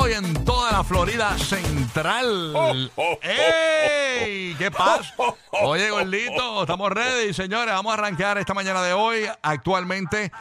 Puerto Rico y en toda la Florida Central. ¡Ey! ¿Qué pasa? Oye, gordito, estamos ready, señores. Vamos a arrancar esta mañana de hoy, actualmente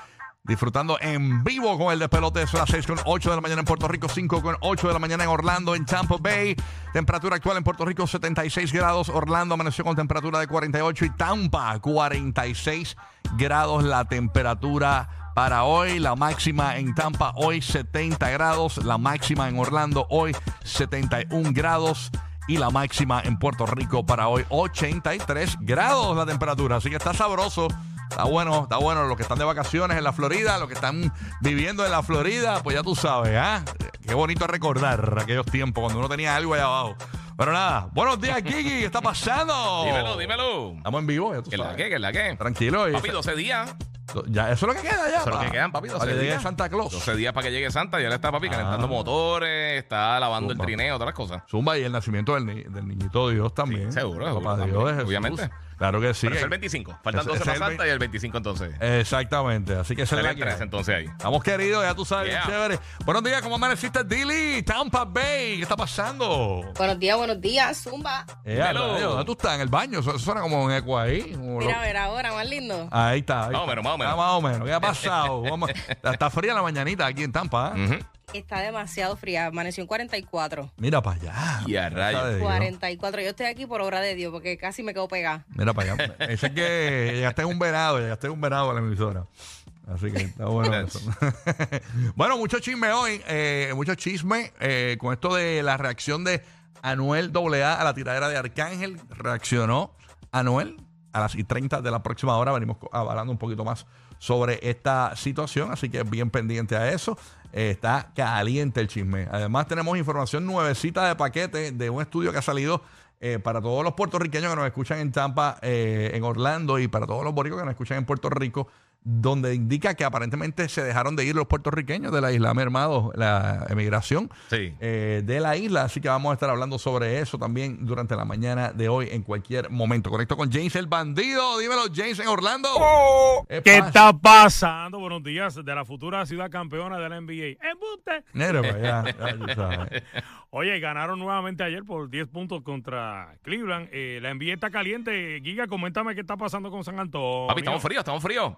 disfrutando en vivo con el despelote. Son las 6 con 8 de la mañana en Puerto Rico, 5 con 8 de la mañana en Orlando, en Tampa Bay. Temperatura actual en Puerto Rico, 76 grados. Orlando amaneció con temperatura de 48 y Tampa, 46 grados la temperatura para hoy. La máxima en Tampa hoy 70 grados. La máxima en Orlando hoy 71 grados. Y la máxima en Puerto Rico para hoy 83 grados la temperatura. Así que está sabroso. Está bueno, está bueno. Los que están de vacaciones en la Florida, los que están viviendo en la Florida, pues ya tú sabes, ¿ah? Qué bonito recordar aquellos tiempos cuando uno tenía algo allá abajo. Pero nada, buenos días, Kiki. ¿Qué está pasando? Dímelo, dímelo. Estamos en vivo, ya tú ¿Qué es la sabes. qué? ¿Qué es la qué? Tranquilo. Papi, 12 días. Ya, eso es lo que queda ya. Eso es lo que quedan, papi, 12 Para que llegue días. Santa Claus. 12 días para que llegue Santa. Ya le está, papi, calentando Ah. motores, está lavando Zumba. el trineo, todas las cosas. Zumba y el nacimiento del, ni- del niñito Dios también. Sí, seguro, Papá seguro Dios también, Jesús. obviamente. Claro que sí. Pero es el 25. Faltan Ese- 12 ese es para el Santa y el 25 entonces. Exactamente. Así que esa es Sale la el que 3 hay. entonces ahí. Estamos queridos, ya tú sabes, bien chévere. Buenos días, ¿cómo amaneciste, Dilly? Tampa Bay, ¿qué está pasando? Buenos días, buenos días, Zumba. Eh, ¿Dónde tú estás? ¿En el baño? Eso, eso suena como un eco ahí. como Mira, a ver ahora, más lindo. Ahí está. ahí Más o está. menos, más o menos. Ah, más o menos. ¿Qué ha pasado? Vamos- está, fría la mañanita aquí en Tampa. ¿eh? Ujú. Está demasiado fría, amaneció en 44. Mira para allá. Y a rayos. de Dios. 44. Yo estoy aquí por obra de Dios porque casi me quedo pegada. Mira para allá. Ese es que llegaste en un venado, llegaste en un venado a la emisora. Así que está bueno eso. bueno, mucho chisme hoy, eh, mucho chisme eh, con esto de la reacción de Anuel AA a la tiradera de Arcángel. Reaccionó Anuel a las y 30 de la próxima hora. Venimos hablando un poquito más sobre esta situación, así que bien pendiente a eso. Está caliente el chisme. Además, tenemos información nuevecita de paquete de un estudio que ha salido eh, para todos los puertorriqueños que nos escuchan en Tampa, eh, en Orlando y para todos los boricos que nos escuchan en Puerto Rico, donde indica que aparentemente se dejaron de ir los puertorriqueños de la isla, mermado la emigración Sí. eh, de la isla. Así que vamos a estar hablando sobre eso también durante la mañana de hoy en cualquier momento. Conecto con James el bandido. Dímelo, James en Orlando. ¿Qué ¿Qué está pasando? Buenos días de la futura ciudad campeona de la NBA. ¡Embuste! Ya. Oye, ganaron nuevamente ayer por 10 puntos contra Cleveland. Eh, la NBA está caliente. Giga, coméntame qué está pasando con San Antonio. Papi, estamos fríos, estamos fríos.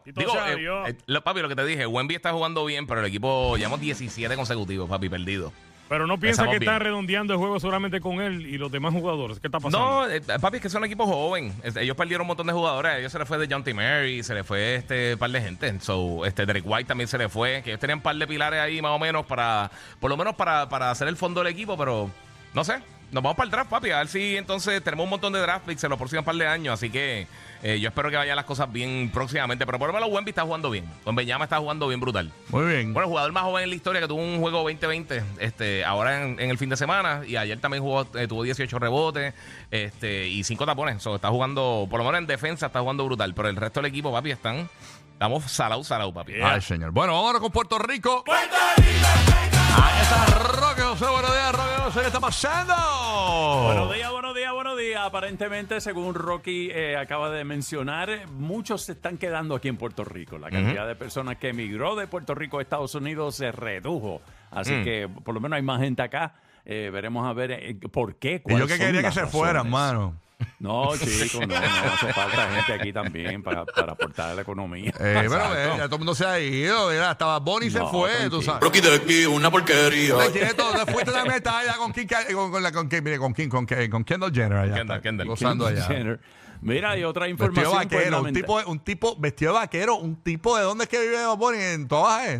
Digo, eh, eh, lo- papi, lo que te dije, Wemby está jugando bien, pero el equipo llevamos 17 consecutivos, papi, perdido. Pero no piensa que está bien. redondeando el juego solamente con él y los demás jugadores. ¿Qué está pasando? No, eh, papi, es que son un equipo joven. Ellos perdieron un montón de jugadores. A ellos se les fue de John T. Mary, se les fue este par de gente. So, este Derek White también se le fue. Que ellos tenían un par de pilares ahí, más o menos, para, por lo menos para, para hacer el fondo del equipo, pero no sé. Nos vamos para el draft, papi. A ver si entonces tenemos un montón de draft picks en los próximos par de años. Así que eh, yo espero que vayan las cosas bien próximamente. Pero por lo menos Wemby está jugando bien. Wembenyama está jugando bien brutal. Muy bien. Bueno, el jugador más joven en la historia que tuvo un juego 2020, este, ahora en, en el fin de semana, y ayer también jugó, eh, tuvo 18 rebotes este, y 5 tapones. So, está jugando, por lo menos en defensa, está jugando brutal. Pero el resto del equipo, papi, están. Estamos salado, salado, papi. Yeah. Ay, señor. Bueno, vamos ahora con Puerto Rico. ¡Puerto Rico! Ahí está Roque José. Buenos días, Roque José. ¿Qué está pasando? Buenos días, buenos días, buenos días. Aparentemente, según Rocky eh, acaba de mencionar, muchos se están quedando aquí en Puerto Rico. La cantidad de personas que emigró de Puerto Rico a Estados Unidos se redujo. Así Mm. que por lo menos hay más gente acá. Eh, veremos a ver eh, por qué. Y yo que son quería que las se fueran, razones. mano. No, chico, no, no hace falta gente aquí también para, para aportar a la economía. Eh, pero eh, ya todo el mundo se ha ido. Mira, hasta Bad Bunny se No, fue, tú tranquilo. sabes. Rocky de aquí, una porquería. Te todo. Te fuiste de meta allá con, Kim, con, con, la, con, mire, con, Kim, con, con Kendall Jenner allá. Kendall, Kendall. Gozando allá. Jenner. Mira, y otra Vestido información. pues, vaquero, un tipo, un tipo vestido de vaquero, un tipo de dónde es que vive Bunny? en todas, eh,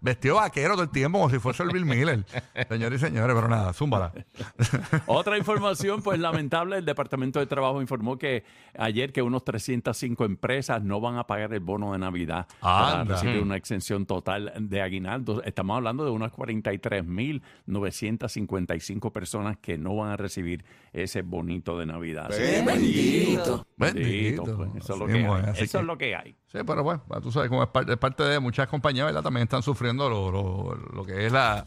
vestido vaquero todo el tiempo como si fuese el Bill Miller. Señores y señores, pero nada, zúmbala. Otra información, pues lamentable, el Departamento de Trabajo informó que ayer que unos 305 empresas no van a pagar el bono de Navidad para Anda. recibir una exención total de aguinaldo. Estamos hablando de unas 43.955 personas que no van a recibir ese bonito de Navidad. Bendito. bendito, pues, eso es lo que hay. Eso que- es lo que hay. Sí, pero bueno, tú sabes, como es parte, es parte de muchas compañías, ¿verdad? También están sufriendo lo, lo- lo que es la,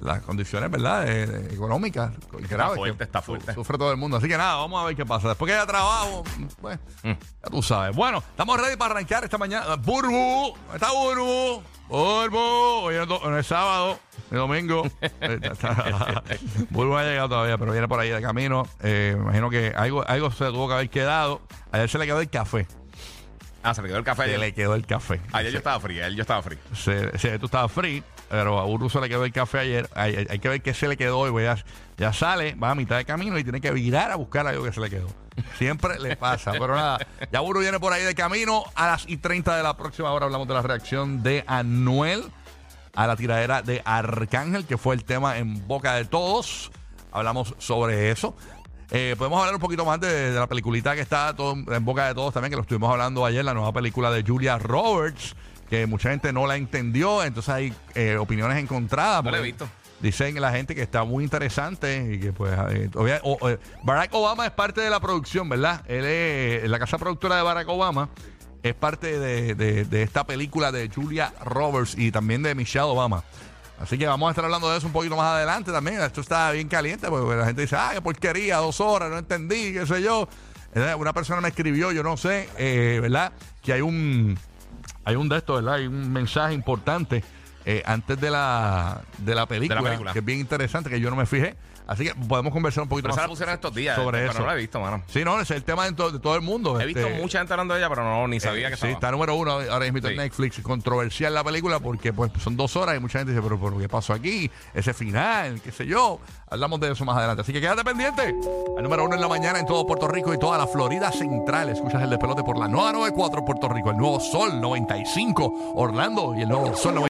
las condiciones, ¿verdad? De- económicas. graves fuerte, que está su- fuerte. Sufre todo el mundo. Así que nada, vamos a ver qué pasa. Después que haya trabajo, pues, Mm. ya tú sabes. Bueno, estamos ready para arrancar esta mañana. Burbu, está Burbu. Burbu, hoy es, hoy es sábado, el domingo. Eh, Burbu no ha llegado todavía, pero viene por ahí de camino. Eh, me imagino que algo, algo se tuvo que haber quedado. Ayer se le quedó el café. Ah, se le quedó el café Se ayer. le quedó el café. Ayer yo estaba frío, ayer yo estaba frío. Se, se- tú estabas free, pero a Burbu se le quedó el café ayer. Hay, hay- hay que ver qué se le quedó hoy. pues ya, ya sale, va a mitad de camino y tiene que virar a buscar algo que se le quedó. Siempre le pasa, pero nada. Ya Burbu viene por ahí de camino. A las y 30 de la próxima hora hablamos de la reacción de Anuel a la tiradera de Arcángel, que fue el tema en boca de todos. Hablamos sobre eso. Eh, podemos hablar un poquito más de, de la peliculita que está todo en boca de todos también, que lo estuvimos hablando ayer, la nueva película de Julia Roberts, que mucha gente no la entendió, entonces hay eh, opiniones encontradas. No la he visto. Dicen la gente que está muy interesante y que pues eh, obvia- eh, Barack Obama es parte de la producción, ¿verdad? Él es la casa productora de Barack Obama es parte de, de- de esta película de Julia Roberts y también de Michelle Obama. Así que vamos a estar hablando de eso un poquito más adelante también. Esto está bien caliente porque la gente dice, ah, qué porquería, dos horas, no entendí, qué sé yo. Una persona me escribió, yo no sé, eh, ¿verdad? Que hay un, hay un de estos, ¿verdad? Hay un mensaje importante eh, antes de la, de la película, película. que es bien interesante, que yo no me fijé. Así que podemos conversar un poquito Pero esa la más pusieron estos días. sobre pero eso. no la he visto, mano. Sí, no, es el tema de, to- de todo el mundo. He visto este, mucha gente hablando de ella, pero no, ni sabía eh, que sí, estaba. está número uno ahora mismo en Sí. Netflix. Controversial la película porque pues son dos horas y mucha gente dice, pero, pero ¿qué pasó aquí? Ese final, qué sé yo. Hablamos de eso más adelante. Así que quédate pendiente. El número uno en la mañana en todo Puerto Rico y toda la Florida Central. Escuchas el despelote por la nueva 94 Puerto Rico, el nuevo Sol 95 Orlando y el nuevo Sol 95.